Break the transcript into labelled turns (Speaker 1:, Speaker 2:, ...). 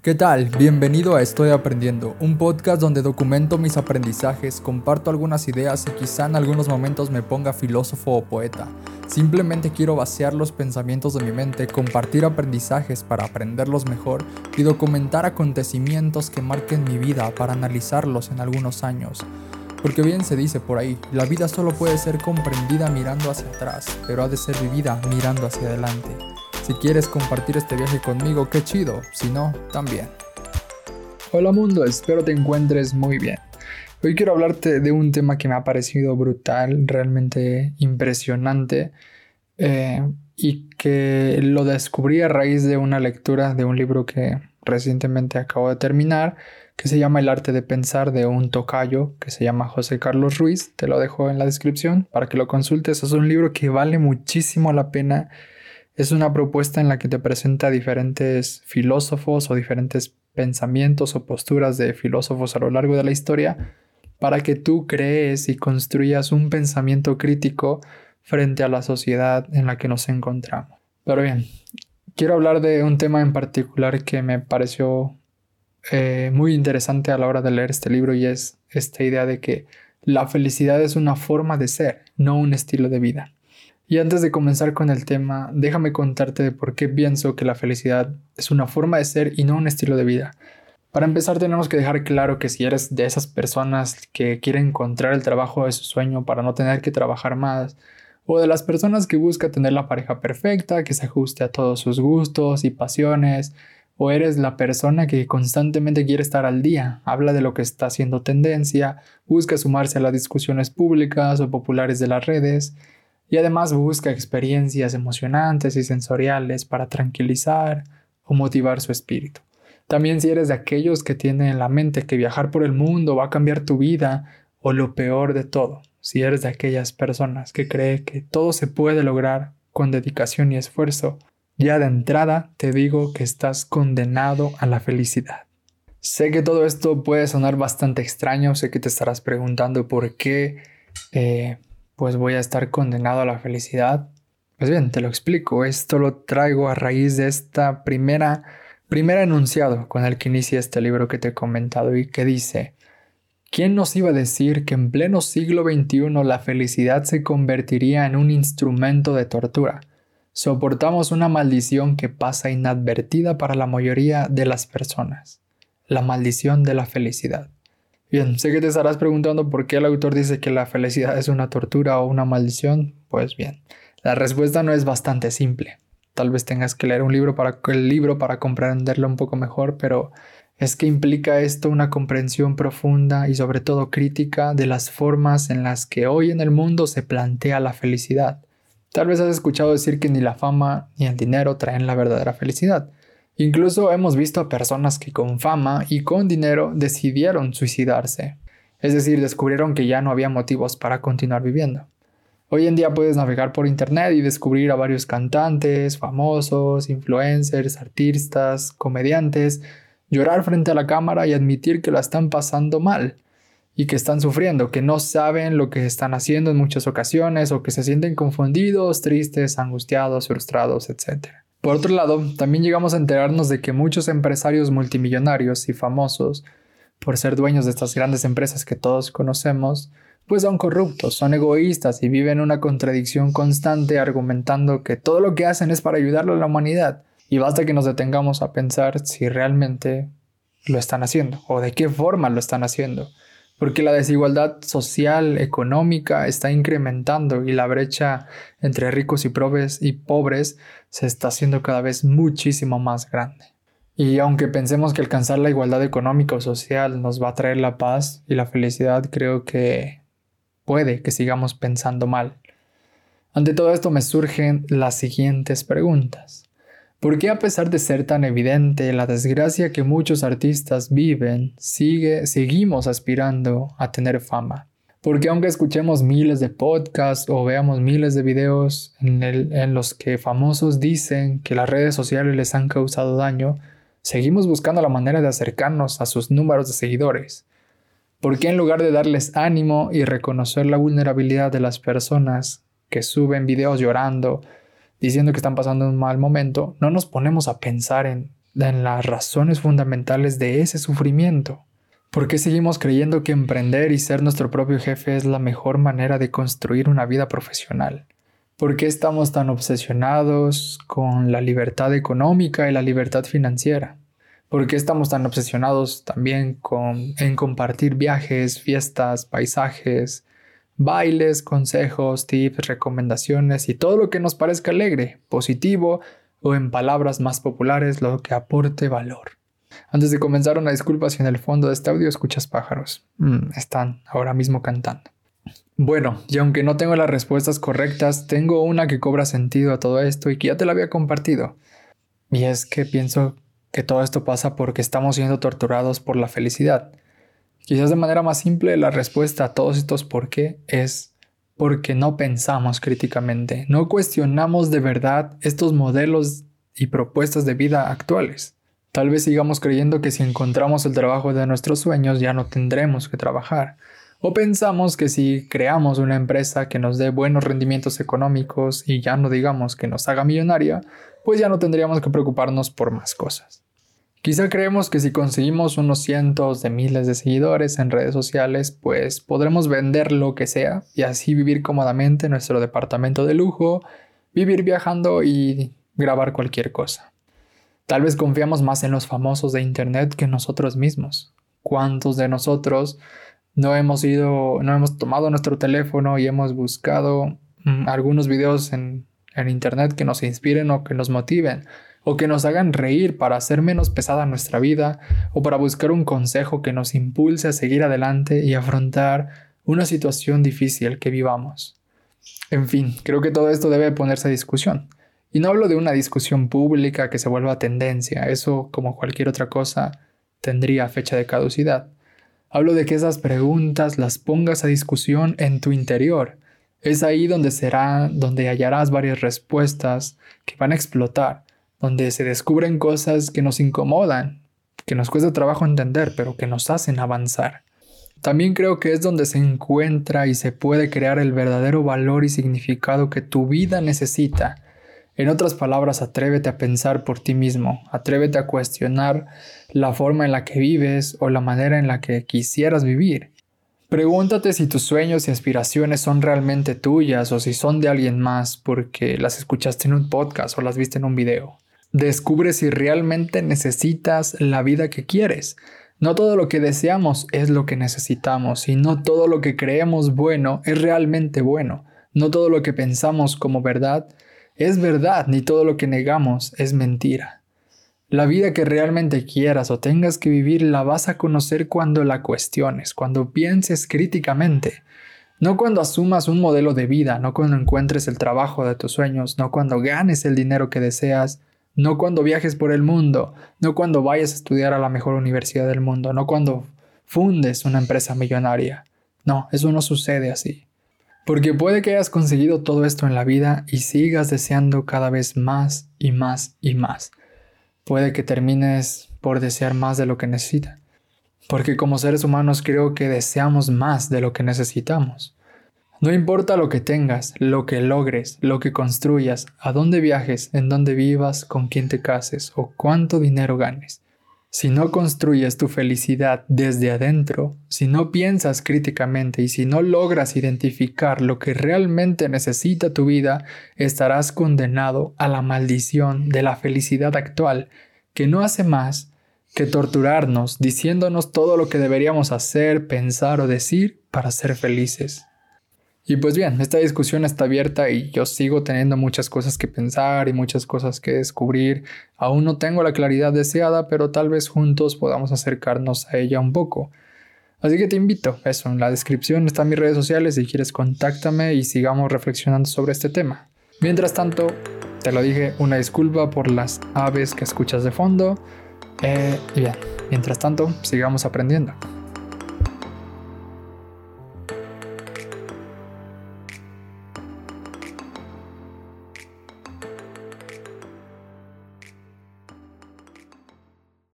Speaker 1: ¿Qué tal? Bienvenido a Estoy Aprendiendo, un podcast donde documento mis aprendizajes, comparto algunas ideas y quizá en algunos momentos me ponga filósofo o poeta. Simplemente quiero vaciar los pensamientos de mi mente, compartir aprendizajes para aprenderlos mejor y documentar acontecimientos que marquen mi vida para analizarlos en algunos años. Porque bien se dice por ahí, la vida solo puede ser comprendida mirando hacia atrás, pero ha de ser vivida mirando hacia adelante. Si quieres compartir este viaje conmigo, qué chido. Si no, también. Hola mundo, espero te encuentres muy bien. Hoy quiero hablarte de un tema que me ha parecido brutal, realmente impresionante, eh, y que lo descubrí a raíz de una lectura de un libro que recientemente acabo de terminar, que se llama El arte de pensar de un tocayo que se llama José Carlos Ruiz. Te lo dejo en la descripción para que lo consultes. Es un libro que vale muchísimo la pena es una propuesta en la que te presenta diferentes filósofos o diferentes pensamientos o posturas de filósofos a lo largo de la historia para que tú crees y construyas un pensamiento crítico frente a la sociedad en la que nos encontramos. Pero bien, quiero hablar de un tema en particular que me pareció eh, muy interesante a la hora de leer este libro y es esta idea de que la felicidad es una forma de ser, no un estilo de vida. Y antes de comenzar con el tema, déjame contarte de por qué pienso que la felicidad es una forma de ser y no un estilo de vida. Para empezar tenemos que dejar claro que si eres de esas personas que quieren encontrar el trabajo de su sueño para no tener que trabajar más, o de las personas que busca tener la pareja perfecta, que se ajuste a todos sus gustos y pasiones, o eres la persona que constantemente quiere estar al día, habla de lo que está haciendo tendencia, busca sumarse a las discusiones públicas o populares de las redes, y además busca experiencias emocionantes y sensoriales para tranquilizar o motivar su espíritu. También si eres de aquellos que tienen en la mente que viajar por el mundo va a cambiar tu vida o lo peor de todo, si eres de aquellas personas que cree que todo se puede lograr con dedicación y esfuerzo, ya de entrada te digo que estás condenado a la felicidad. Sé que todo esto puede sonar bastante extraño, sé que te estarás preguntando por qué eh, pues voy a estar condenado a la felicidad. Pues bien, te lo explico. Esto lo traigo a raíz de esta primera, primer enunciado con el que inicia este libro que te he comentado y que dice, ¿quién nos iba a decir que en pleno siglo XXI la felicidad se convertiría en un instrumento de tortura? Soportamos una maldición que pasa inadvertida para la mayoría de las personas, la maldición de la felicidad. Bien, sé que te estarás preguntando por qué el autor dice que la felicidad es una tortura o una maldición. Pues bien, la respuesta no es bastante simple. Tal vez tengas que leer un libro para el libro para comprenderlo un poco mejor, pero es que implica esto una comprensión profunda y sobre todo crítica de las formas en las que hoy en el mundo se plantea la felicidad. Tal vez has escuchado decir que ni la fama ni el dinero traen la verdadera felicidad. Incluso hemos visto a personas que con fama y con dinero decidieron suicidarse, es decir, descubrieron que ya no había motivos para continuar viviendo. Hoy en día puedes navegar por internet y descubrir a varios cantantes, famosos, influencers, artistas, comediantes, llorar frente a la cámara y admitir que la están pasando mal y que están sufriendo, que no saben lo que están haciendo en muchas ocasiones o que se sienten confundidos, tristes, angustiados, frustrados, etc. Por otro lado, también llegamos a enterarnos de que muchos empresarios multimillonarios y famosos, por ser dueños de estas grandes empresas que todos conocemos, pues son corruptos, son egoístas y viven una contradicción constante argumentando que todo lo que hacen es para ayudarle a la humanidad. Y basta que nos detengamos a pensar si realmente lo están haciendo o de qué forma lo están haciendo porque la desigualdad social, económica está incrementando y la brecha entre ricos y pobres, se está haciendo cada vez muchísimo más grande. Y aunque pensemos que alcanzar la igualdad económica o social nos va a traer la paz y la felicidad, creo que puede que sigamos pensando mal. Ante todo esto me surgen las siguientes preguntas. ¿Por qué a pesar de ser tan evidente la desgracia que muchos artistas viven, sigue, seguimos aspirando a tener fama? Porque aunque escuchemos miles de podcasts o veamos miles de videos en, en los que famosos dicen que las redes sociales les han causado daño, seguimos buscando la manera de acercarnos a sus números de seguidores. ¿Por qué en lugar de darles ánimo y reconocer la vulnerabilidad de las personas que suben videos llorando, diciendo que están pasando un mal momento, no nos ponemos a pensar en las razones fundamentales de ese sufrimiento. ¿Por qué seguimos creyendo que emprender y ser nuestro propio jefe es la mejor manera de construir una vida profesional? ¿Por qué estamos tan obsesionados con la libertad económica y la libertad financiera? ¿Por qué estamos tan obsesionados también con, en compartir viajes, fiestas, paisajes, bailes, consejos, tips, recomendaciones y todo lo que nos parezca alegre, positivo o en palabras más populares lo que aporte valor? Antes de comenzar, una disculpa si en el fondo de este audio escuchas pájaros. Mm, están ahora mismo cantando. Bueno, y aunque no tengo las respuestas correctas, tengo una que cobra sentido a todo esto y que ya te la había compartido. Y es que pienso que todo esto pasa porque estamos siendo torturados por la felicidad. Quizás de manera más simple la respuesta a todos estos por qué es porque no pensamos críticamente, no cuestionamos de verdad estos modelos y propuestas de vida actuales. Tal vez sigamos creyendo que si encontramos el trabajo de nuestros sueños ya no tendremos que trabajar, o pensamos que si creamos una empresa que nos dé buenos rendimientos económicos y ya no digamos que nos haga millonaria, pues ya no tendríamos que preocuparnos por más cosas. Quizá creemos que si conseguimos unos cientos de miles de seguidores en redes sociales, pues podremos vender lo que sea y así vivir cómodamente en nuestro departamento de lujo, vivir viajando y grabar cualquier cosa. Tal vez confiamos más en los famosos de Internet que en nosotros mismos. ¿Cuántos de nosotros no hemos ido, no hemos tomado nuestro teléfono y hemos buscado mm, algunos videos en, en internet que nos inspiren o que nos motiven o que nos hagan reír para hacer menos pesada nuestra vida o para buscar un consejo que nos impulse a seguir adelante y afrontar una situación difícil que vivamos. En fin, creo que todo esto debe ponerse a discusión. Y no hablo de una discusión pública que se vuelva tendencia, eso como cualquier otra cosa tendría fecha de caducidad. Hablo de que esas preguntas las pongas a discusión en tu interior. Es ahí donde será, donde hallarás varias respuestas que van a explotar, donde se descubren cosas que nos incomodan, que nos cuesta trabajo entender, pero que nos hacen avanzar. También creo que es donde se encuentra y se puede crear el verdadero valor y significado que tu vida necesita en otras palabras, atrévete a pensar por ti mismo, atrévete a cuestionar la forma en la que vives o la manera en la que quisieras vivir. Pregúntate si tus sueños y aspiraciones son realmente tuyas o si son de alguien más porque las escuchaste en un podcast o las viste en un video. Descubre si realmente necesitas la vida que quieres. No todo lo que deseamos es lo que necesitamos y no todo lo que creemos bueno es realmente bueno. No todo lo que pensamos como verdad es verdad, ni todo lo que negamos es mentira. La vida que realmente quieras o tengas que vivir la vas a conocer cuando la cuestiones, cuando pienses críticamente. No cuando asumas un modelo de vida, no cuando encuentres el trabajo de tus sueños, no cuando ganes el dinero que deseas, no cuando viajes por el mundo, no cuando vayas a estudiar a la mejor universidad del mundo, no cuando fundes una empresa millonaria. No, eso no sucede así. Porque puede que hayas conseguido todo esto en la vida y sigas deseando cada vez más y más y más. Puede que termines por desear más de lo que necesitas. Porque como seres humanos creo que deseamos más de lo que necesitamos. No importa lo que tengas, lo que logres, lo que construyas, a dónde viajes, en dónde vivas, con quién te cases o cuánto dinero ganes. Si no construyes tu felicidad desde adentro, si no piensas críticamente y si no logras identificar lo que realmente necesita tu vida, estarás condenado a la maldición de la felicidad actual, que no hace más que torturarnos diciéndonos todo lo que deberíamos hacer, pensar o decir para ser felices. Y pues bien, esta discusión está abierta y yo sigo teniendo muchas cosas que pensar y muchas cosas que descubrir. Aún no tengo la claridad deseada, pero tal vez juntos podamos acercarnos a ella un poco. Así que te invito, eso, en la descripción están mis redes sociales, si quieres contáctame y sigamos reflexionando sobre este tema. Mientras tanto, te lo dije, una disculpa por las aves que escuchas de fondo. Eh, y bien, mientras tanto, sigamos aprendiendo.